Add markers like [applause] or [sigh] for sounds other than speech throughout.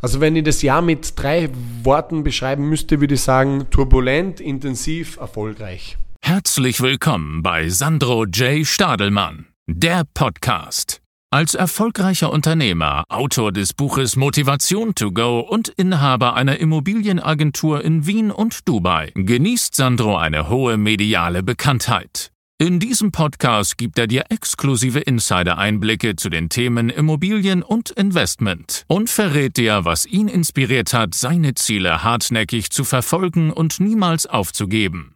Also wenn ich das Jahr mit drei Worten beschreiben müsste, würde ich sagen turbulent, intensiv, erfolgreich. Herzlich willkommen bei Sandro J. Stadelmann, der Podcast. Als erfolgreicher Unternehmer, Autor des Buches Motivation to Go und Inhaber einer Immobilienagentur in Wien und Dubai genießt Sandro eine hohe mediale Bekanntheit. In diesem Podcast gibt er dir exklusive Insider-Einblicke zu den Themen Immobilien und Investment und verrät dir, was ihn inspiriert hat, seine Ziele hartnäckig zu verfolgen und niemals aufzugeben.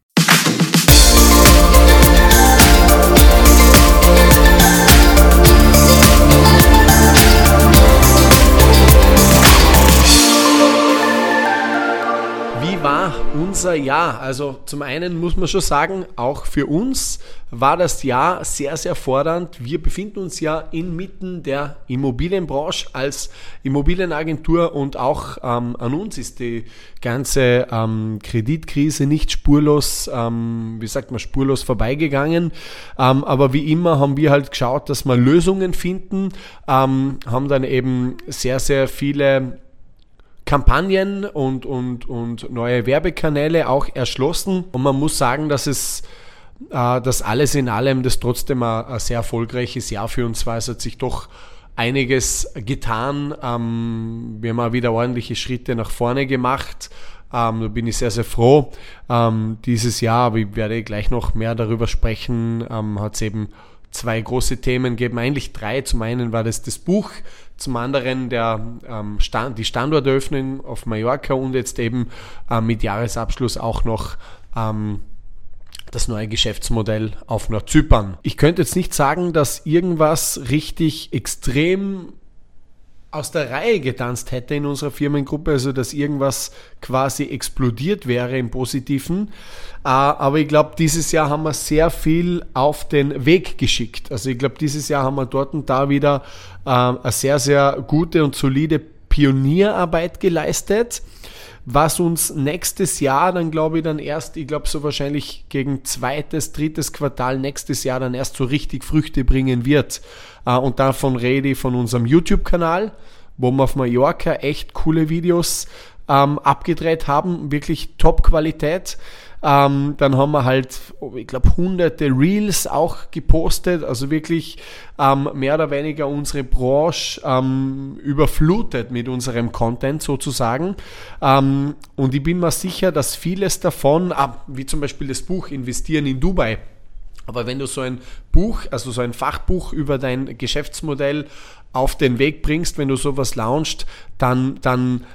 War unser Jahr? Also zum einen muss man schon sagen, auch für uns war das Jahr sehr, sehr fordernd. Wir befinden uns ja inmitten der Immobilienbranche als Immobilienagentur und auch ähm, an uns ist die ganze ähm, Kreditkrise nicht spurlos, ähm, wie sagt man, spurlos vorbeigegangen. Ähm, aber wie immer haben wir halt geschaut, dass wir Lösungen finden, ähm, haben dann eben sehr, sehr viele Kampagnen und, und, und neue Werbekanäle auch erschlossen. Und man muss sagen, dass es äh, dass alles in allem das trotzdem ein, ein, sehr erfolgreiches Jahr für uns war. Es hat sich doch einiges getan. Ähm, wir haben auch wieder ordentliche Schritte nach vorne gemacht. Ähm, da bin ich sehr, sehr froh. Ähm, dieses Jahr, aber ich werde gleich noch mehr darüber sprechen, ähm, hat es eben zwei große Themen gegeben, eigentlich drei. Zum einen war das das Buch, zum anderen der, ähm, Stand, die Standortöffnung auf Mallorca und jetzt eben ähm, mit Jahresabschluss auch noch ähm, das neue Geschäftsmodell auf Nordzypern. Ich könnte jetzt nicht sagen, dass irgendwas richtig extrem aus der Reihe getanzt hätte in unserer Firmengruppe, also dass irgendwas quasi explodiert wäre im Positiven. Äh, aber ich glaube, dieses Jahr haben wir sehr viel auf den Weg geschickt. Also ich glaube, dieses Jahr haben wir dort und da wieder äh, eine sehr, sehr gute und solide Pionierarbeit geleistet was uns nächstes Jahr dann glaube ich dann erst, ich glaube so wahrscheinlich gegen zweites, drittes Quartal nächstes Jahr dann erst so richtig Früchte bringen wird. Äh, und davon rede ich von unserem YouTube-Kanal, wo wir auf Mallorca echt coole Videos ähm, abgedreht haben, wirklich Top-Qualität. Ähm, dann haben wir halt, ich glaube, hunderte Reels auch gepostet, also wirklich ähm, mehr oder weniger unsere Branche ähm, überflutet mit unserem Content sozusagen. Ähm, und ich bin mir sicher, dass vieles davon, ah, wie zum Beispiel das Buch Investieren in Dubai, aber wenn du so ein Buch, also so ein Fachbuch über dein Geschäftsmodell auf den Weg bringst, wenn du sowas launchst, dann, dann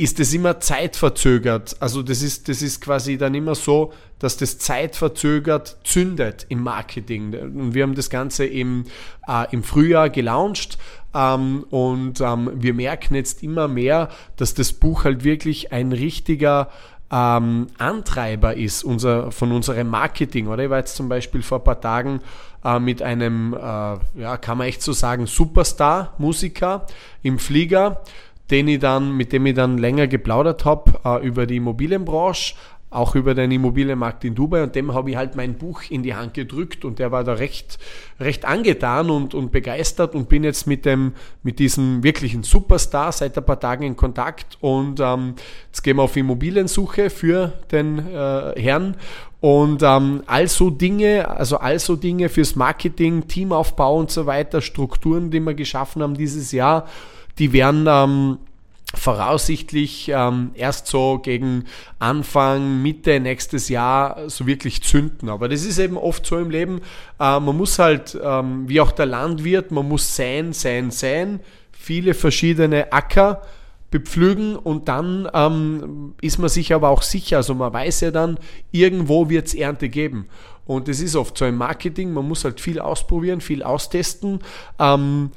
ist es immer zeitverzögert. Also das ist, das ist quasi dann immer so, dass das zeitverzögert zündet im Marketing. Und wir haben das Ganze im, äh, im Frühjahr gelauncht ähm, und ähm, wir merken jetzt immer mehr, dass das Buch halt wirklich ein richtiger ähm, Antreiber ist unser, von unserem Marketing. Oder ich war jetzt zum Beispiel vor ein paar Tagen äh, mit einem, äh, ja, kann man echt so sagen, Superstar-Musiker im Flieger den ich dann, mit dem ich dann länger geplaudert habe äh, über die Immobilienbranche, auch über den Immobilienmarkt in Dubai. Und dem habe ich halt mein Buch in die Hand gedrückt und der war da recht, recht angetan und, und begeistert und bin jetzt mit dem, mit diesem wirklichen Superstar seit ein paar Tagen in Kontakt. Und ähm, jetzt gehen wir auf Immobiliensuche für den äh, Herrn. Und ähm, also Dinge, also also Dinge fürs Marketing, Teamaufbau und so weiter, Strukturen, die wir geschaffen haben dieses Jahr, die werden ähm, voraussichtlich ähm, erst so gegen Anfang, Mitte nächstes Jahr so wirklich zünden. Aber das ist eben oft so im Leben. Äh, man muss halt, ähm, wie auch der Landwirt, man muss sein, sein, sein, viele verschiedene Acker bepflügen und dann ähm, ist man sich aber auch sicher, also man weiß ja dann, irgendwo wird es Ernte geben. Und das ist oft so im Marketing, man muss halt viel ausprobieren, viel austesten. Ähm,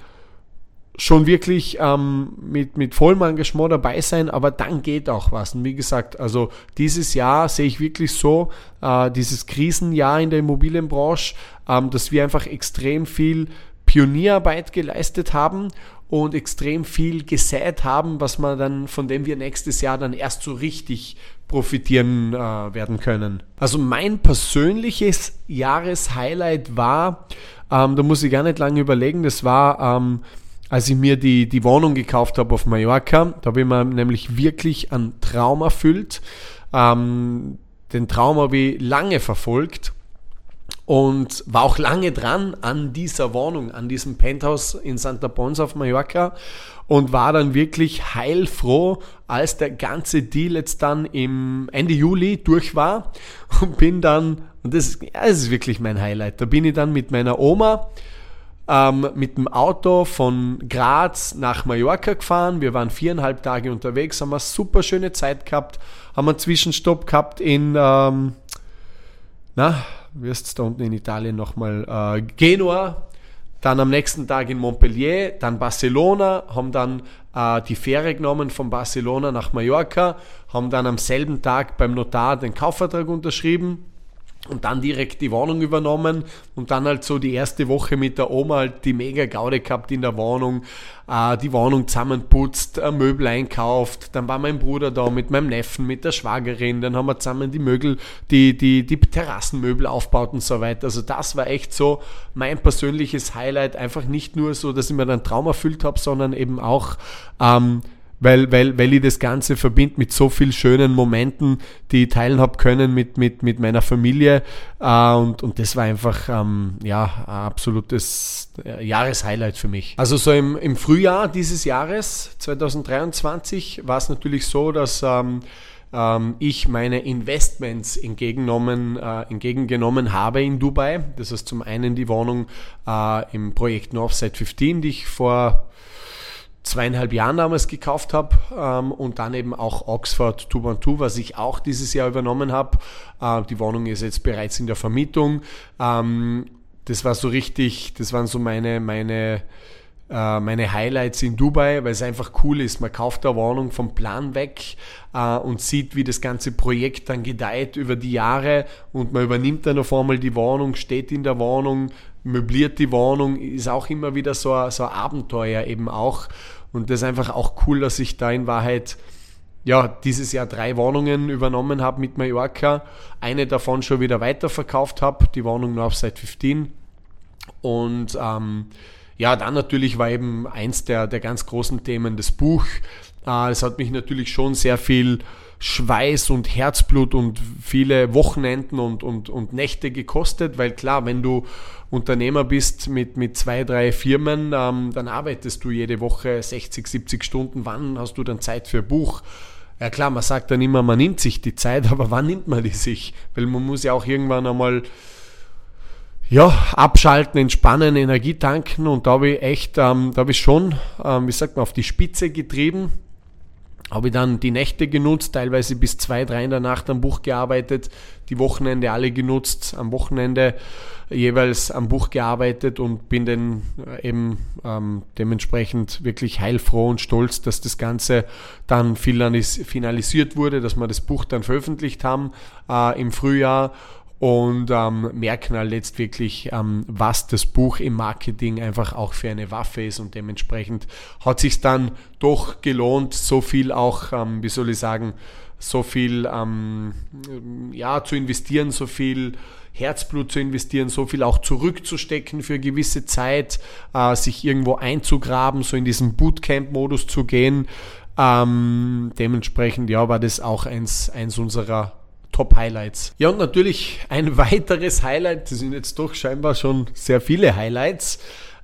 schon wirklich ähm, mit, mit vollem Engagement dabei sein, aber dann geht auch was. Und wie gesagt, also dieses Jahr sehe ich wirklich so, äh, dieses Krisenjahr in der Immobilienbranche, ähm, dass wir einfach extrem viel Pionierarbeit geleistet haben und extrem viel gesät haben, was man dann, von dem wir nächstes Jahr dann erst so richtig profitieren äh, werden können. Also mein persönliches Jahreshighlight war, ähm, da muss ich gar nicht lange überlegen, das war ähm, als ich mir die, die Wohnung gekauft habe auf Mallorca. Da habe ich nämlich wirklich einen Traum erfüllt. Ähm, den Traum habe ich lange verfolgt und war auch lange dran an dieser Wohnung, an diesem Penthouse in Santa Ponsa auf Mallorca und war dann wirklich heilfroh, als der ganze Deal jetzt dann im Ende Juli durch war und bin dann, und das, ja, das ist wirklich mein Highlight, da bin ich dann mit meiner Oma ähm, mit dem Auto von Graz nach Mallorca gefahren. Wir waren viereinhalb Tage unterwegs, haben eine super schöne Zeit gehabt, haben einen Zwischenstopp gehabt in, ähm, na, es da unten in Italien nochmal, äh, Genua, dann am nächsten Tag in Montpellier, dann Barcelona, haben dann äh, die Fähre genommen von Barcelona nach Mallorca, haben dann am selben Tag beim Notar den Kaufvertrag unterschrieben und dann direkt die Wohnung übernommen und dann halt so die erste Woche mit der Oma halt die mega Gaude gehabt in der Wohnung, äh, die Wohnung zusammenputzt, äh, Möbel einkauft, dann war mein Bruder da mit meinem Neffen, mit der Schwagerin, dann haben wir zusammen die Möbel, die, die, die Terrassenmöbel aufgebaut und so weiter. Also das war echt so mein persönliches Highlight, einfach nicht nur so, dass ich mir dann Traum erfüllt habe, sondern eben auch ähm, weil, weil, weil ich das Ganze verbinde mit so vielen schönen Momenten, die ich teilen habe können mit, mit, mit meiner Familie. Äh, und, und das war einfach ähm, ja, ein absolutes äh, Jahreshighlight für mich. Also so im, im Frühjahr dieses Jahres, 2023, war es natürlich so, dass ähm, ähm, ich meine Investments entgegengenommen, äh, entgegengenommen habe in Dubai. Das ist zum einen die Wohnung äh, im Projekt Northside 15, die ich vor zweieinhalb Jahren damals gekauft habe ähm, und dann eben auch Oxford 212, was ich auch dieses Jahr übernommen habe. Äh, die Wohnung ist jetzt bereits in der Vermietung. Ähm, das war so richtig, das waren so meine, meine, äh, meine Highlights in Dubai, weil es einfach cool ist. Man kauft eine Wohnung vom Plan weg äh, und sieht, wie das ganze Projekt dann gedeiht über die Jahre und man übernimmt dann auf einmal die Wohnung, steht in der Wohnung, möbliert die Wohnung, ist auch immer wieder so ein, so ein Abenteuer eben auch. Und das ist einfach auch cool, dass ich da in Wahrheit ja, dieses Jahr drei Wohnungen übernommen habe mit Mallorca. Eine davon schon wieder weiterverkauft habe, die Wohnung Site 15. Und ähm, ja, dann natürlich war eben eins der, der ganz großen Themen das Buch. Äh, es hat mich natürlich schon sehr viel Schweiß und Herzblut und viele Wochenenden und, und, und Nächte gekostet, weil klar, wenn du Unternehmer bist mit, mit zwei, drei Firmen, ähm, dann arbeitest du jede Woche 60, 70 Stunden. Wann hast du dann Zeit für Buch? Ja klar, man sagt dann immer, man nimmt sich die Zeit, [laughs] aber wann nimmt man die sich? Weil man muss ja auch irgendwann einmal ja, abschalten, entspannen, Energie tanken und da habe ich echt, ähm, da habe ich schon, ähm, wie sagt man, auf die Spitze getrieben habe ich dann die Nächte genutzt, teilweise bis zwei, drei in der Nacht am Buch gearbeitet, die Wochenende alle genutzt, am Wochenende jeweils am Buch gearbeitet und bin dann äh, eben ähm, dementsprechend wirklich heilfroh und stolz, dass das Ganze dann finalisiert wurde, dass wir das Buch dann veröffentlicht haben äh, im Frühjahr und ähm, merken halt jetzt wirklich, ähm, was das Buch im Marketing einfach auch für eine Waffe ist und dementsprechend hat sich dann doch gelohnt, so viel auch, ähm, wie soll ich sagen, so viel ähm, ja, zu investieren, so viel Herzblut zu investieren, so viel auch zurückzustecken für gewisse Zeit, äh, sich irgendwo einzugraben, so in diesen Bootcamp-Modus zu gehen. Ähm, dementsprechend ja, war das auch eins, eins unserer Top-Highlights. Ja, und natürlich ein [laughs] weiteres Highlight, das sind jetzt doch scheinbar schon sehr viele Highlights.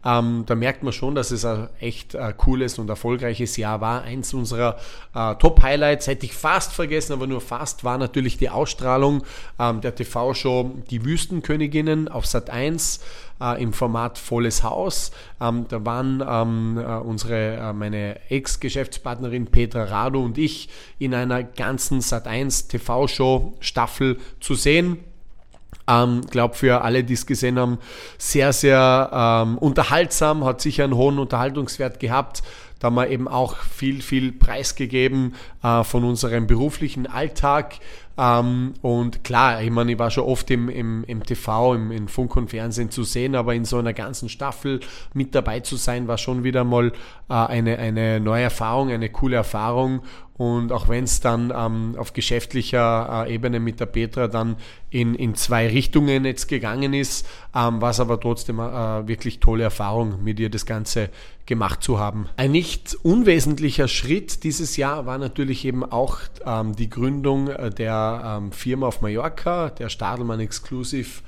Ähm, da merkt man schon, dass es ein echt äh, cooles und erfolgreiches Jahr war. Eins unserer äh, Top-Highlights hätte ich fast vergessen, aber nur fast war natürlich die Ausstrahlung ähm, der TV-Show Die Wüstenköniginnen auf Sat 1 äh, im Format Volles Haus. Ähm, da waren ähm, äh, unsere, äh, meine Ex-Geschäftspartnerin Petra Rado und ich in einer ganzen Sat 1 TV-Show Staffel zu sehen. Ähm, glaube für alle, die es gesehen haben, sehr, sehr ähm, unterhaltsam, hat sicher einen hohen Unterhaltungswert gehabt. Da haben wir eben auch viel, viel preisgegeben äh, von unserem beruflichen Alltag. Ähm, und klar, ich meine, ich war schon oft im, im, im TV, im, in Funk und Fernsehen zu sehen, aber in so einer ganzen Staffel mit dabei zu sein, war schon wieder mal äh, eine, eine neue Erfahrung, eine coole Erfahrung. Und auch wenn es dann ähm, auf geschäftlicher äh, Ebene mit der Petra dann in, in zwei Richtungen jetzt gegangen ist, ähm, war es aber trotzdem äh, wirklich tolle Erfahrung, mit ihr das Ganze gemacht zu haben. Ein nicht unwesentlicher Schritt dieses Jahr war natürlich eben auch ähm, die Gründung äh, ähm, Firma auf Mallorca, der Stadelmann Exclusive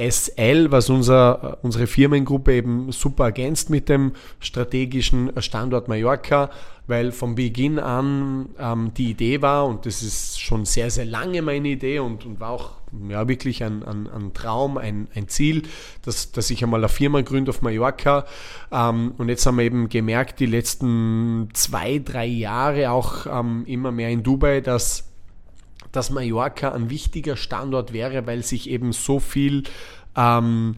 SL, was unser, unsere Firmengruppe eben super ergänzt mit dem strategischen Standort Mallorca, weil von Beginn an ähm, die Idee war, und das ist schon sehr, sehr lange meine Idee und, und war auch ja, wirklich ein, ein, ein Traum, ein, ein Ziel, dass, dass ich einmal eine Firma gründe auf Mallorca. Ähm, und jetzt haben wir eben gemerkt, die letzten zwei, drei Jahre auch ähm, immer mehr in Dubai, dass dass Mallorca ein wichtiger Standort wäre, weil sich eben so viel ähm,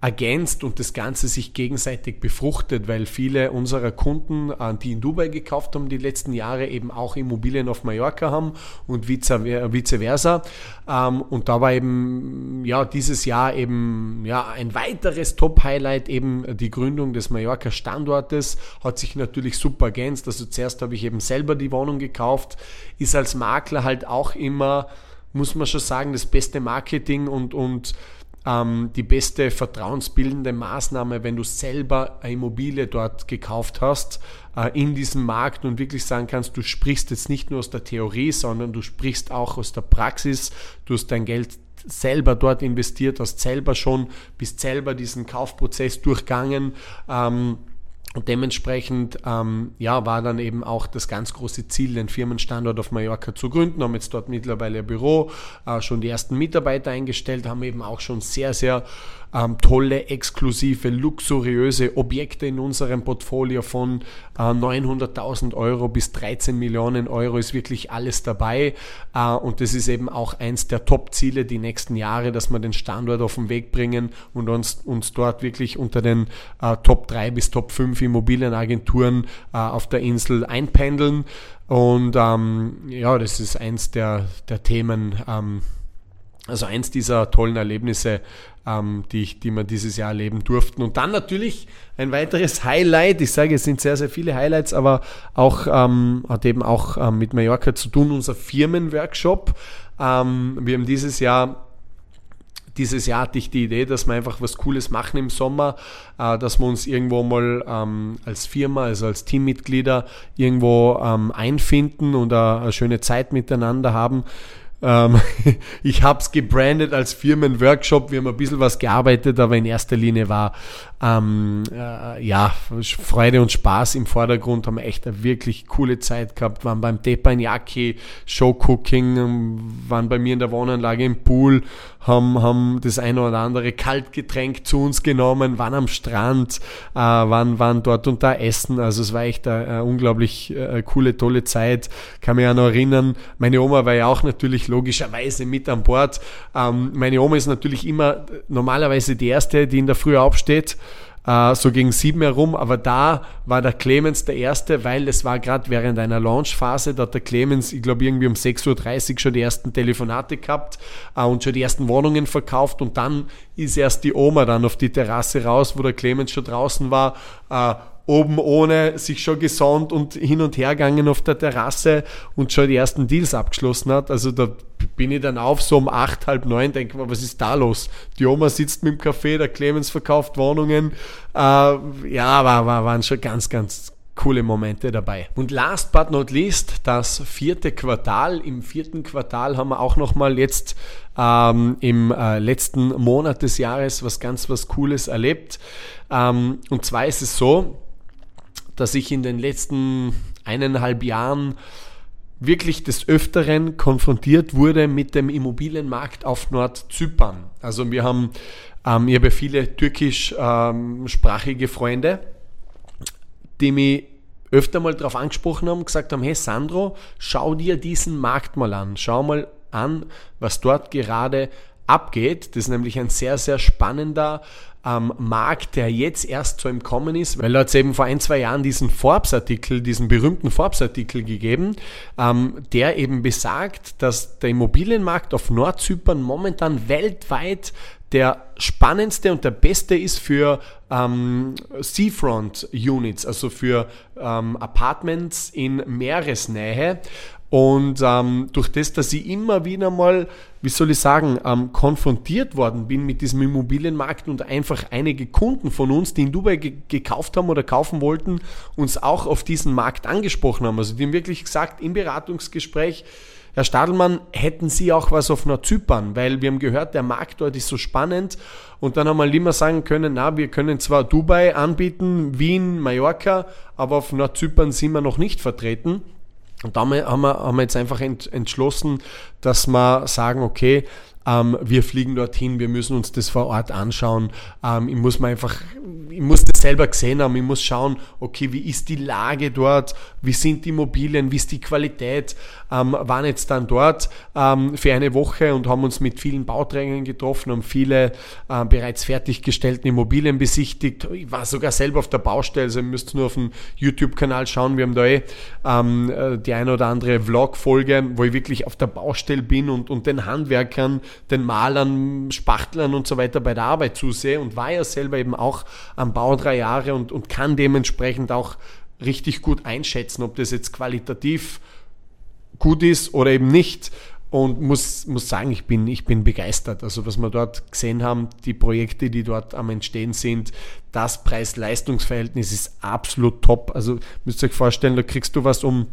ergänzt und das Ganze sich gegenseitig befruchtet, weil viele unserer Kunden, äh, die in Dubai gekauft haben, die letzten Jahre eben auch Immobilien auf Mallorca haben und vice versa. Ähm, und da war eben ja dieses Jahr eben ja ein weiteres Top-Highlight eben die Gründung des Mallorca Standortes hat sich natürlich super ergänzt. Also zuerst habe ich eben selber die Wohnung gekauft, ist als Makler halt auch immer muss man schon sagen, das beste Marketing und, und ähm, die beste vertrauensbildende Maßnahme, wenn du selber eine Immobilie dort gekauft hast, äh, in diesem Markt und wirklich sagen kannst, du sprichst jetzt nicht nur aus der Theorie, sondern du sprichst auch aus der Praxis, du hast dein Geld selber dort investiert, hast selber schon, bist selber diesen Kaufprozess durchgangen. Ähm, und dementsprechend ähm, ja, war dann eben auch das ganz große Ziel, den Firmenstandort auf Mallorca zu gründen. Haben jetzt dort mittlerweile ein Büro, äh, schon die ersten Mitarbeiter eingestellt, haben eben auch schon sehr, sehr ähm, tolle, exklusive, luxuriöse Objekte in unserem Portfolio von äh, 900.000 Euro bis 13 Millionen Euro ist wirklich alles dabei. Äh, und das ist eben auch eins der Top-Ziele die nächsten Jahre, dass wir den Standort auf den Weg bringen und uns, uns dort wirklich unter den äh, Top 3 bis Top 5 Immobilienagenturen äh, auf der Insel einpendeln. Und ähm, ja, das ist eins der, der Themen, ähm, also eins dieser tollen Erlebnisse, ähm, die, ich, die wir dieses Jahr erleben durften. Und dann natürlich ein weiteres Highlight. Ich sage, es sind sehr, sehr viele Highlights, aber auch ähm, hat eben auch ähm, mit Mallorca zu tun, unser Firmenworkshop. Ähm, wir haben dieses Jahr dieses Jahr hatte ich die Idee, dass wir einfach was Cooles machen im Sommer, äh, dass wir uns irgendwo mal ähm, als Firma, also als Teammitglieder irgendwo ähm, einfinden und eine, eine schöne Zeit miteinander haben. Ähm, [laughs] ich habe es gebrandet als Firmenworkshop. Wir haben ein bisschen was gearbeitet, aber in erster Linie war ähm, äh, ja Freude und Spaß im Vordergrund. Haben echt eine wirklich coole Zeit gehabt. Waren beim Teppanyaki Showcooking, ähm, waren bei mir in der Wohnanlage im Pool, haben, haben das eine oder andere Kaltgetränk zu uns genommen, waren am Strand, äh, waren, waren dort und da essen. Also es war echt eine, eine unglaublich äh, coole, tolle Zeit. Kann mich auch noch erinnern, meine Oma war ja auch natürlich logischerweise mit an Bord. Ähm, meine Oma ist natürlich immer normalerweise die erste, die in der Früh aufsteht äh, so gegen sieben herum, aber da war der Clemens der Erste, weil es war gerade während einer Launchphase, da hat der Clemens, ich glaube irgendwie um 6.30 Uhr schon die ersten Telefonate gehabt äh, und schon die ersten Wohnungen verkauft und dann ist erst die Oma dann auf die Terrasse raus, wo der Clemens schon draußen war, äh, oben ohne sich schon gesonnt und hin und her gegangen auf der Terrasse und schon die ersten Deals abgeschlossen hat. Also da bin ich dann auf, so um acht, halb neun, denke mal, was ist da los? Die Oma sitzt mit dem Café, der Clemens verkauft Wohnungen. Äh, ja, war, war, waren schon ganz, ganz coole Momente dabei. Und last but not least, das vierte Quartal. Im vierten Quartal haben wir auch nochmal jetzt ähm, im äh, letzten Monat des Jahres was ganz was Cooles erlebt. Ähm, und zwar ist es so, dass ich in den letzten eineinhalb Jahren wirklich des Öfteren konfrontiert wurde mit dem Immobilienmarkt auf Nordzypern. Also wir haben, ähm, ich habe viele türkischsprachige ähm, Freunde, die mich öfter mal darauf angesprochen haben, gesagt haben, hey Sandro, schau dir diesen Markt mal an, schau mal an, was dort gerade abgeht. Das ist nämlich ein sehr, sehr spannender ähm, Markt, der jetzt erst so im Kommen ist, weil da hat es eben vor ein, zwei Jahren diesen Forbes-Artikel, diesen berühmten Forbes-Artikel gegeben, ähm, der eben besagt, dass der Immobilienmarkt auf Nordzypern momentan weltweit der spannendste und der beste ist für ähm, Seafront Units, also für ähm, Apartments in Meeresnähe. Und ähm, durch das, dass ich immer wieder mal, wie soll ich sagen, ähm, konfrontiert worden bin mit diesem Immobilienmarkt und einfach einige Kunden von uns, die in Dubai ge gekauft haben oder kaufen wollten, uns auch auf diesen Markt angesprochen haben. Also die haben wirklich gesagt im Beratungsgespräch, Herr Stadelmann, hätten Sie auch was auf Nordzypern? Weil wir haben gehört, der Markt dort ist so spannend. Und dann haben wir immer sagen können, na, wir können zwar Dubai anbieten, Wien, Mallorca, aber auf Nordzypern sind wir noch nicht vertreten. Und da haben wir, haben wir jetzt einfach entschlossen, dass wir sagen, okay, ähm, wir fliegen dorthin, wir müssen uns das vor Ort anschauen. Ähm, ich muss mir einfach, ich muss das selber gesehen haben, ich muss schauen, okay, wie ist die Lage dort, wie sind die Immobilien, wie ist die Qualität. Ähm, waren jetzt dann dort ähm, für eine Woche und haben uns mit vielen Bauträgern getroffen, haben viele äh, bereits fertiggestellten Immobilien besichtigt. Ich war sogar selber auf der Baustelle, also ihr müsst nur auf dem YouTube-Kanal schauen, wir haben da eh ähm, äh, die eine oder andere Vlog-Folge, wo ich wirklich auf der Baustelle bin und, und den Handwerkern den Malern, Spachtlern und so weiter bei der Arbeit zusehe und war ja selber eben auch am Bau drei Jahre und, und kann dementsprechend auch richtig gut einschätzen, ob das jetzt qualitativ gut ist oder eben nicht. Und muss, muss sagen, ich bin, ich bin begeistert. Also was wir dort gesehen haben, die Projekte, die dort am Entstehen sind, das Preis-Leistungs-Verhältnis ist absolut top. Also müsst ihr euch vorstellen, da kriegst du was um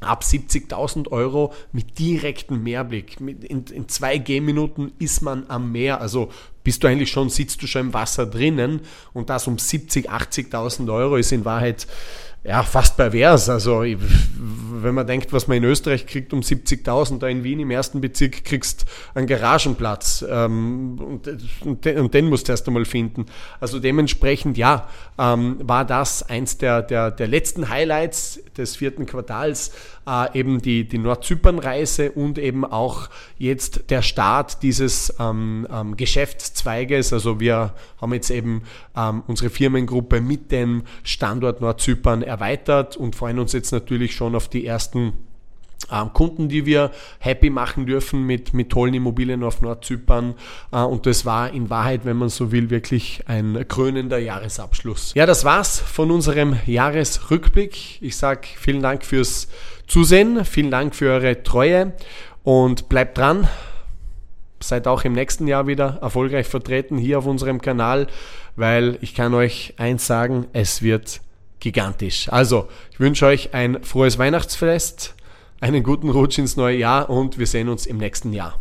ab 70.000 Euro mit direktem Mehrblick. In, in zwei Gehminuten ist man am Meer. Also bist du eigentlich schon, sitzt du schon im Wasser drinnen und das um 70.000, 80.000 Euro ist in Wahrheit ja, fast pervers. Also, wenn man denkt, was man in Österreich kriegt um 70.000, da in Wien im ersten Bezirk kriegst einen Garagenplatz ähm, und, und, und, den musst du erst einmal finden. Also dementsprechend, ja, ähm, war das eins der, der, der letzten Highlights des vierten Quartals, äh, eben die, die Nordzypern-Reise und eben auch jetzt der Start dieses ähm, ähm Geschäftszweiges. Also wir haben jetzt eben ähm, unsere Firmengruppe mit dem Standort Nordzypern erweitert und freuen uns jetzt natürlich schon auf die ersten ähm, Kunden, die wir happy machen dürfen mit, mit tollen Immobilien auf Nordzypern. Äh, und das war in Wahrheit, wenn man so will, wirklich ein krönender Jahresabschluss. Ja, das war's von unserem Jahresrückblick. Ich sage vielen Dank fürs Zusehen, vielen Dank für eure Treue und bleibt dran seid auch im nächsten Jahr wieder erfolgreich vertreten hier auf unserem Kanal, weil ich kann euch eins sagen, es wird gigantisch. Also, ich wünsche euch ein frohes Weihnachtsfest, einen guten Rutsch ins neue Jahr und wir sehen uns im nächsten Jahr.